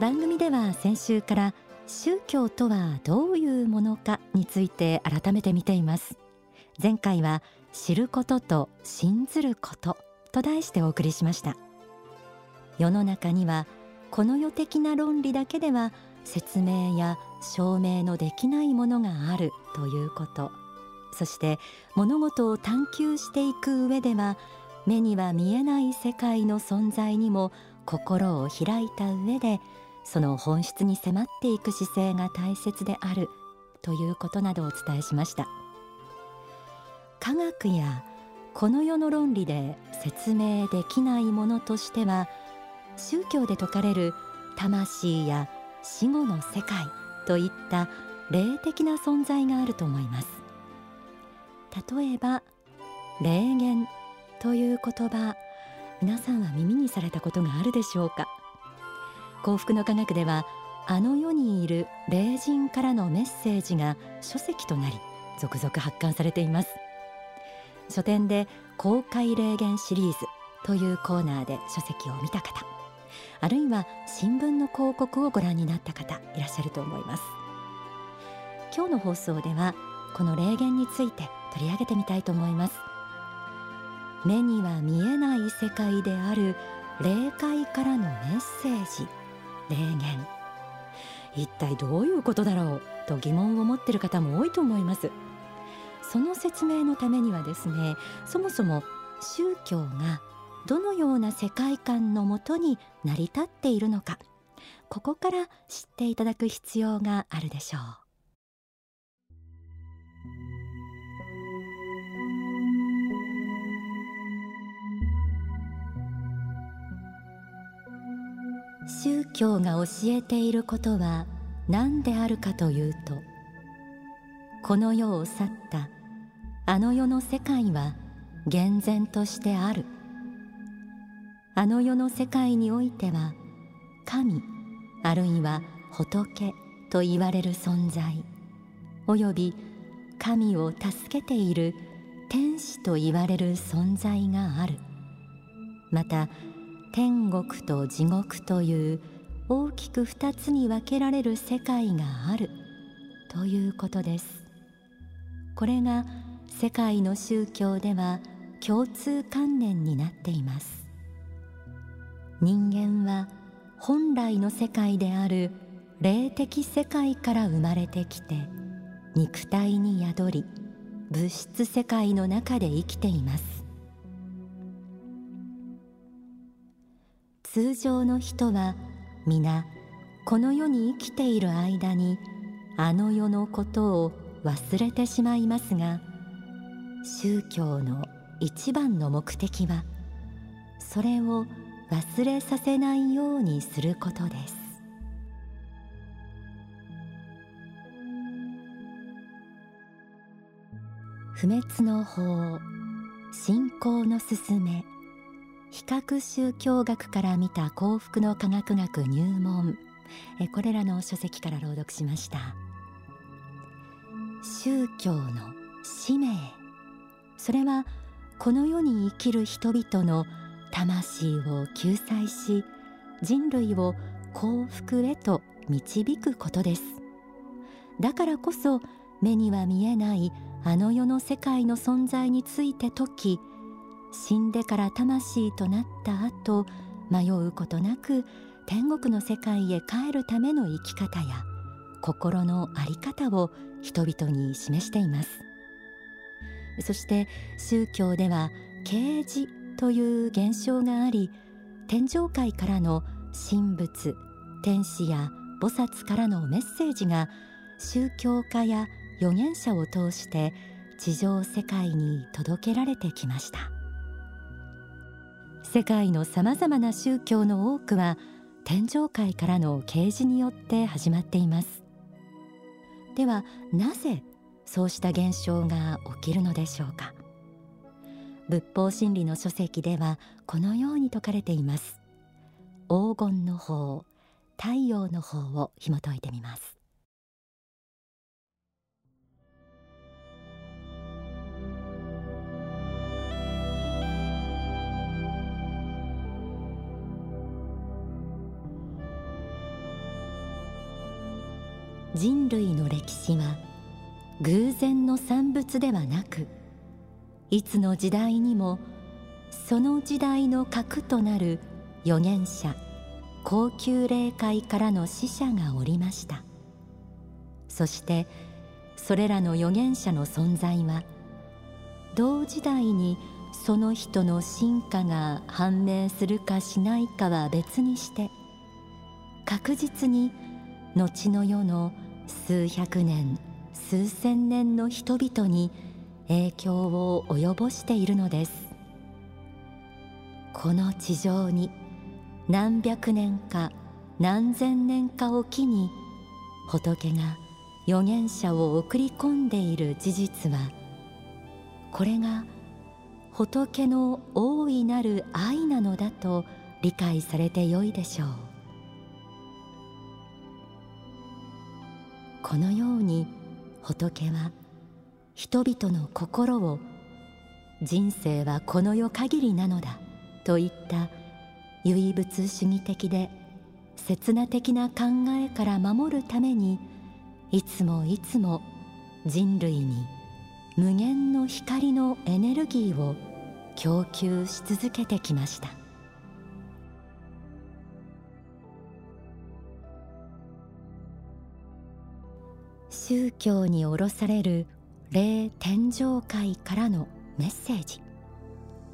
番組では先週から宗教とはどういうものかについて改めて見ています。前回は知ることと信ずることと題してお送りしました。世の中にはこの世的な論理だけでは説明や証明のできないものがあるということ。そして物事を探求していく上では目には見えない世界の存在にも心を開いた上でその本質に迫っていく姿勢が大切であるということなどをお伝えしました。科学やこの世の論理で説明できないものとしては宗教で説かれる魂や死後の世界といった霊的な存在があると思います。例えば霊言という言葉皆さんは耳にされたことがあるでしょうか？幸福の科学ではあの世にいる霊人からのメッセージが書籍となり続々発刊されています。書店で公開霊言シリーズというコーナーで書籍を見た方あるいは新聞の広告をご覧になった方いらっしゃると思います。今日の放送ではこの霊言について取り上げてみたいと思います。目には見えない世界である霊界からのメッセージ。霊言。一体どういうことだろうと疑問を持っている方も多いと思います。その説明のためにはですねそもそも宗教がどのような世界観のもとに成り立っているのかここから知っていただく必要があるでしょう。宗教が教えていることは何であるかというとこの世を去ったあの世の世界は厳然としてある。あの世の世界においては神あるいは仏と言われる存在および神を助けている天使と言われる存在がある。また天国と地獄という大きく二つに分けられる世界があるということです。これが世界の宗教では共通観念になっています。人間は本来の世界である霊的世界から生まれてきて肉体に宿り物質世界の中で生きています。通常の人は皆この世に生きている間にあの世のことを忘れてしまいますが宗教の一番の目的はそれを忘れさせないようにすることです。不滅の法信仰の勧め。比較宗教学から見た幸福の科学学入門。えこれらの書籍から朗読しました。宗教の使命。それはこの世に生きる人々の魂を救済し人類を幸福へと導くことです。だからこそ目には見えないあの世の世界の存在について説き死んでから魂となった後迷うことなく天国の世界へ帰るための生き方や心の在り方を人々に示しています。そして宗教では啓示という現象があり天上界からの神仏天使や菩薩からのメッセージが宗教家や預言者を通して地上世界に届けられてきました。世界のさまざまな宗教の多くは天上界からの啓示によって始まっています。ではなぜそうした現象が起きるのでしょうか。仏法真理の書籍ではこのように説かれています。黄金の法太陽の法を紐解いてみます。人類の歴史は偶然の産物ではなくいつの時代にもその時代の核となる預言者高級霊界からの使者がおりました。そしてそれらの預言者の存在は同時代にその人の進化が判明するかしないかは別にして確実に後の世の数百年数千年の人々に影響を及ぼしているのです。この地上に何百年か何千年かおきに仏が預言者を送り込んでいる事実はこれが仏の大いなる愛なのだと理解されてよいでしょう。このように仏は人々の心を人生はこの世限りなのだといった唯物主義的で刹那的な考えから守るためにいつもいつも人類に無限の光のエネルギーを供給し続けてきました。宗教に下ろされる霊天上界からのメッセージ。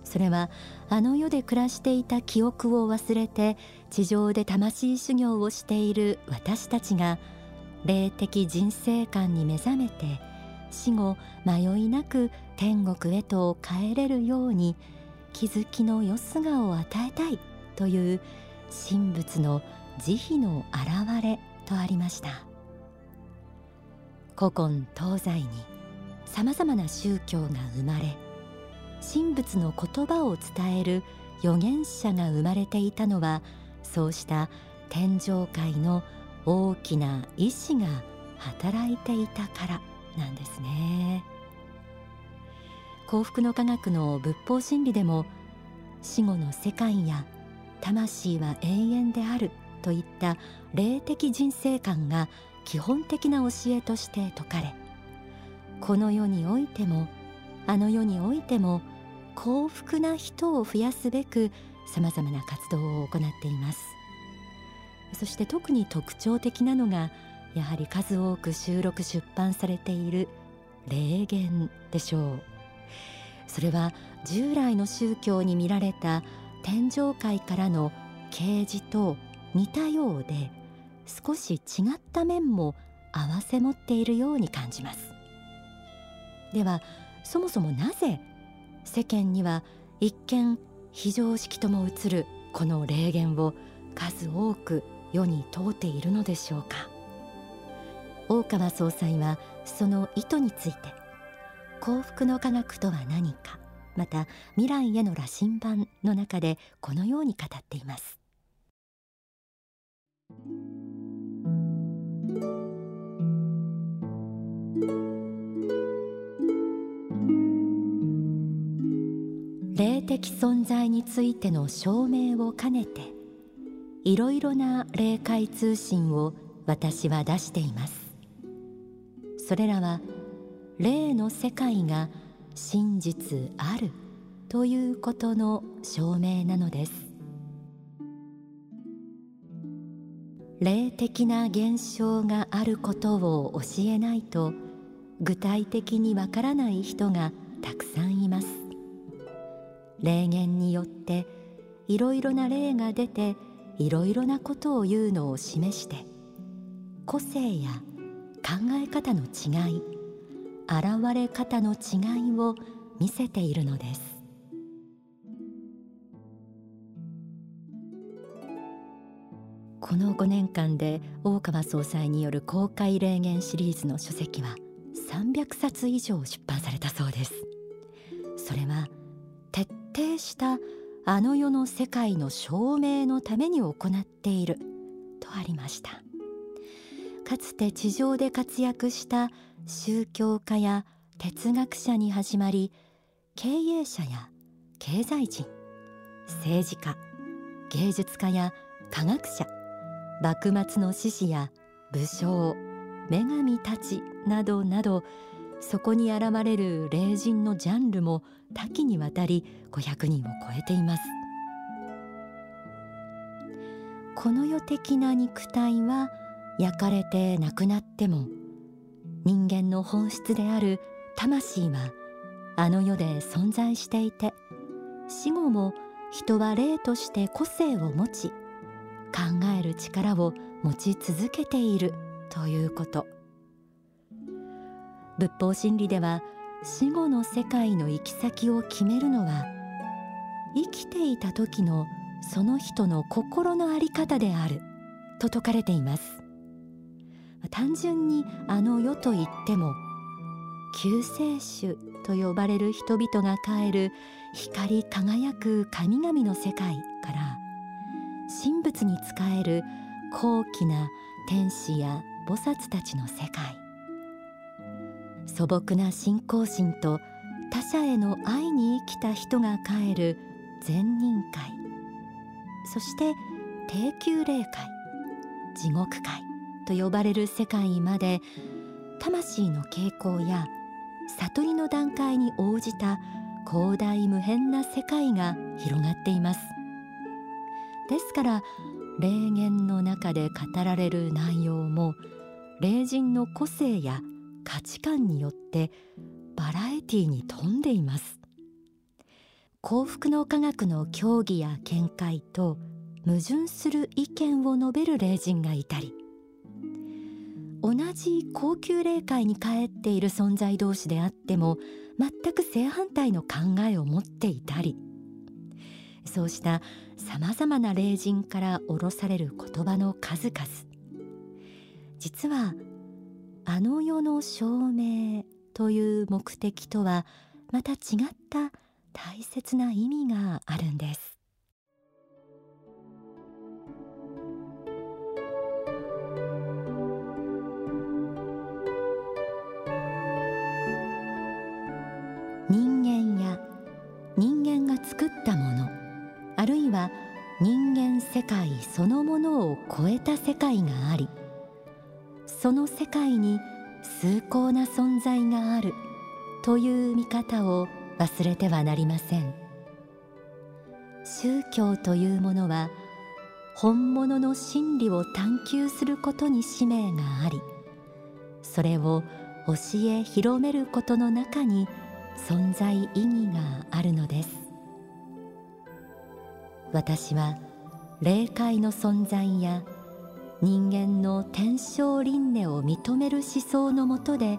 それはあの世で暮らしていた記憶を忘れて地上で魂修行をしている私たちが霊的人生観に目覚めて死後迷いなく天国へと帰れるように気づきのよすがを与えたいという神仏の慈悲の現れとありました。古今東西にさまざまな宗教が生まれ神仏の言葉を伝える預言者が生まれていたのはそうした天上界の大きな意志が働いていたからなんですね。幸福の科学の仏法真理でも死後の世界や魂は永遠であるといった霊的人生観が基本的な教えとして説かれこの世においてもあの世においても幸福な人を増やすべくさまざまな活動を行っています。そして特に特徴的なのがやはり数多く収録出版されている霊言でしょう。それは従来の宗教に見られた天上界からの啓示と似たようで少し違った面も併せ持っているように感じます。ではそもそもなぜ世間には一見非常識とも映るこの霊言を数多く世に問うているのでしょうか。大川総裁はその意図について幸福の科学とは何かまた未来への羅針盤の中でこのように語っています。霊的存在についての証明を兼ねていろいろな霊界通信を私は出しています。それらは霊の世界が真実あるということの証明なのです。霊的な現象があることを教えないと具体的にわからない人がたくさんいます。霊言によっていろいろな霊が出ていろいろなことを言うのを示して個性や考え方の違い現れ方の違いを見せているのです。この5年間で大川総裁による公開霊言シリーズの書籍は300冊以上出版されたそうです。それは徹底したあの世の世界の証明のために行っているとありました。かつて地上で活躍した宗教家や哲学者に始まり経営者や経済人政治家芸術家や科学者幕末の志士や武将女神たちなどなどそこに現れる霊人のジャンルも多岐にわたり500人を超えています。この世的な肉体は焼かれてなくなっても人間の本質である魂はあの世で存在していて死後も人は霊として個性を持ち考える力を持ち続けているということ。仏法真理では死後の世界の行き先を決めるのは生きていた時のその人の心の在り方である。と説かれています。単純にあの世と言っても救世主と呼ばれる人々が帰る光り輝く神々の世界から神仏に仕える高貴な天使や菩薩たちの世界。素朴な信仰心と他者への愛に生きた人が帰る善人会。そして低級霊界地獄界と呼ばれる世界まで魂の傾向や悟りの段階に応じた広大無辺な世界が広がっています。ですから霊言の中で語られる内容も霊人の個性や価値観によってバラエティに富んでいます。幸福の科学の教義や見解と矛盾する意見を述べる霊人がいたり同じ高級霊界に帰っている存在同士であっても全く正反対の考えを持っていたりそうしたさまざまな霊人から下ろされる言葉の数々。実はあの世の証明という目的とはまた違った大切な意味があるんです。人間や人間が作ったものあるいは人間世界そのものを超えた世界がありその世界に崇高な存在があるという見方を忘れてはなりません。宗教というものは本物の真理を探求することに使命がありそれを教え広めることの中に存在意義があるのです。私は霊界の存在や人間の天正輪廻を認める思想のもとで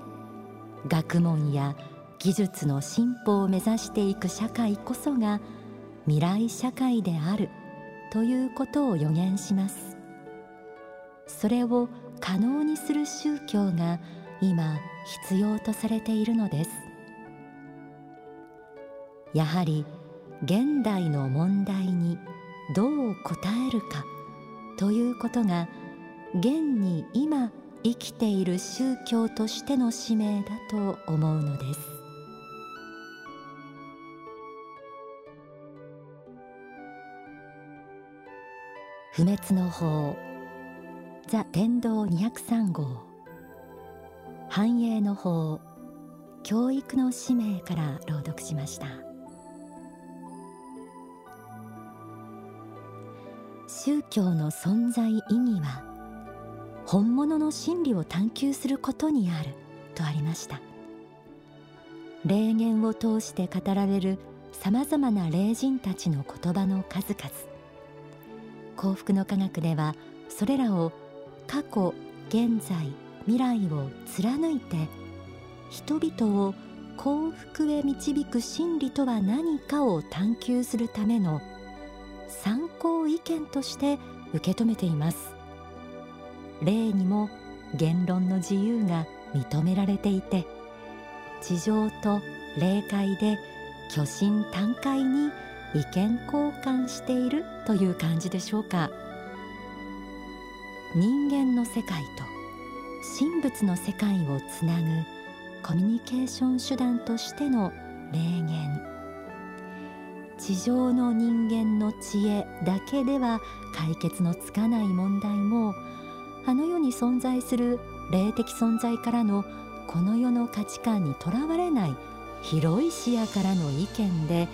学問や技術の進歩を目指していく社会こそが未来社会であるということを予言します。それを可能にする宗教が今必要とされているのです。やはり現代の問題にどう答えるかということが現に今生きている宗教としての使命だと思うのです。不滅の法。ザ・天道203号。繁栄の法。教育の使命から朗読しました。宗教の存在意義は本物の真理を探求することにあるとありました。霊言を通して語られるさまざまな霊人たちの言葉の数々。幸福の科学ではそれらを過去現在未来を貫いて人々を幸福へ導く真理とは何かを探求するための参考意見として受け止めています。例にも言論の自由が認められていて地上と霊界で巨神短会に意見交換しているという感じでしょうか。人間の世界と神仏の世界をつなぐコミュニケーション手段としての霊言。地上の人間の知恵だけでは解決のつかない問題もあの世に存在する霊的存在からのこの世の価値観にとらわれない広い視野からの意見で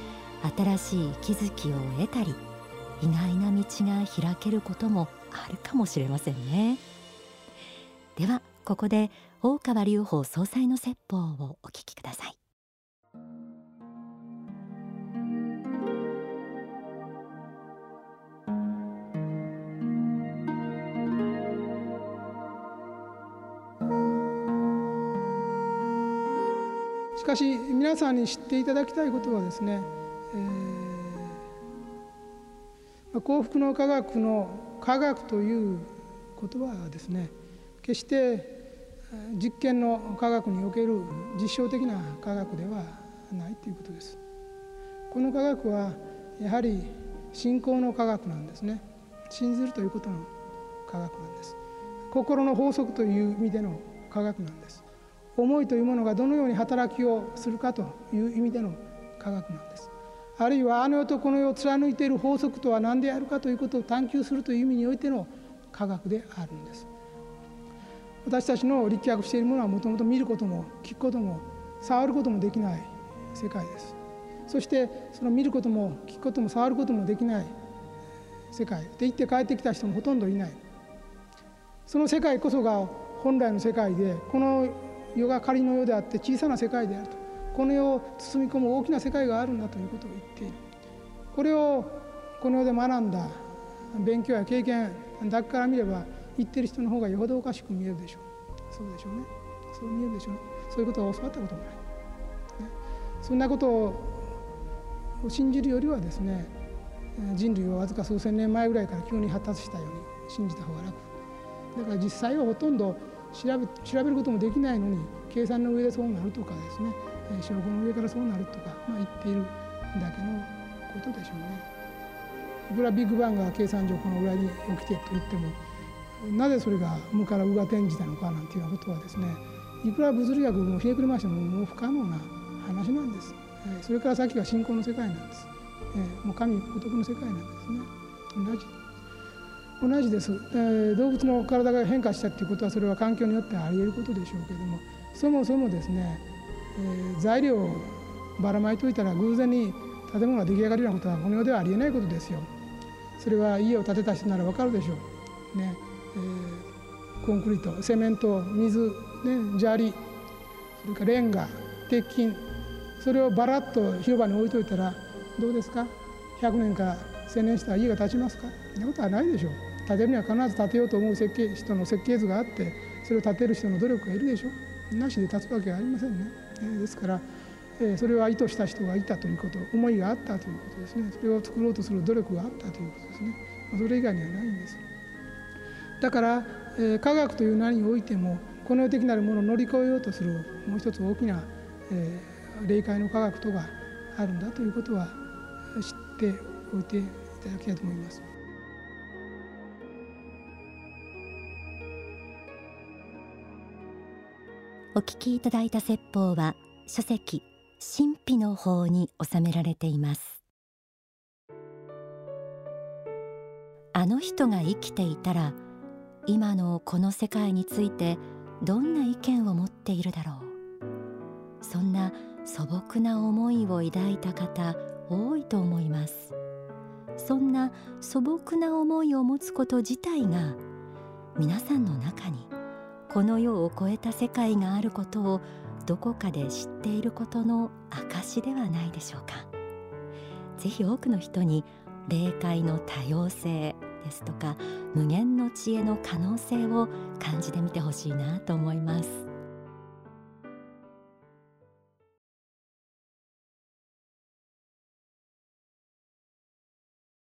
新しい気づきを得たり意外な道が開けることもあるかもしれませんね。ではここで大川隆法総裁の説法をお聞きください。しかし皆さんに知っていただきたいことはですね、えー、幸福の科学の科学という言葉はですね決して実験の科学における実証的な科学ではないということです。この科学はやはり信仰の科学なんですね。信ずるということの科学なんです。心の法則という意味での科学なんです。思いというものがどのように働きをするかという意味での科学なんです。あるいはあの世とこの世を貫いている法則とは何であるかということを探求するという意味においての科学であるんです。私たちの立脚しているものはもともと見ることも聞くことも触ることもできない世界です。そしてその見ることも聞くことも触ることもできない世界。で行って帰ってきた人もほとんどいない。その世界こそが本来の世界でこの世が仮の世であって小さな世界であると。この世を包み込む大きな世界があるんだということを言っている。これをこの世で学んだ勉強や経験だけから見れば言ってる人の方がよほどおかしく見えるでしょう。そうでしょうね。そう見えるでしょう。ねそういうことを教わったこともない、ね、そんなことを信じるよりはですね人類はわずか数千年前ぐらいから急に発達したように信じた方が楽。だから実際はほとんど調べ調べることもできないのに計算の上でそうなるとかですね証拠の上からそうなるとか、まあ、言っているだけのことでしょうね。いくらビッグバンが計算上この裏に起きてと言ってもなぜそれが無から無が転じたのかなんていうようなことはですねいくら物理学もひねくれましてももう不可能な話なんです。それから先は信仰の世界なんです。もう神仏の世界なんですね。同じ同じです、えー、動物の体が変化したっていうことはそれは環境によってあり得ることでしょうけどもそもそもですね、えー、材料をばらまいといたら偶然に建物が出来上がるようなことはこの世ではありえないことですよ。それは家を建てた人ならわかるでしょう。ねえー、コンクリートセメント水、ね、砂利それからレンガ鉄筋それをばらっと広場に置いといたらどうですか？100年か1000年したら家が建ちますか？そんなことはないでしょう。建てるには必ず建てようと思う設計人の設計図があってそれを建てる人の努力がいるでしょなしで建つわけがありませんねえ。ですからえそれは意図した人がいたということ思いがあったということですねそれを作ろうとする努力があったということですねそれ以外にはないんですだからえ科学という名においてもこの世的なるものを乗り越えようとするもう一つ大きなえ霊界の科学とがあるんだということは知っておいていただきたいと思います。お聞きいただいた説法は書籍神秘の法に収められています。あの人が生きていたら今のこの世界についてどんな意見を持っているだろう。そんな素朴な思いを抱いた方多いと思います。そんな素朴な思いを持つこと自体が皆さんの中にこの世を超えた世界があることをどこかで知っていることの証ではないでしょうか。ぜひ多くの人に霊界の多様性ですとか無限の知恵の可能性を感じてみてほしいなと思います。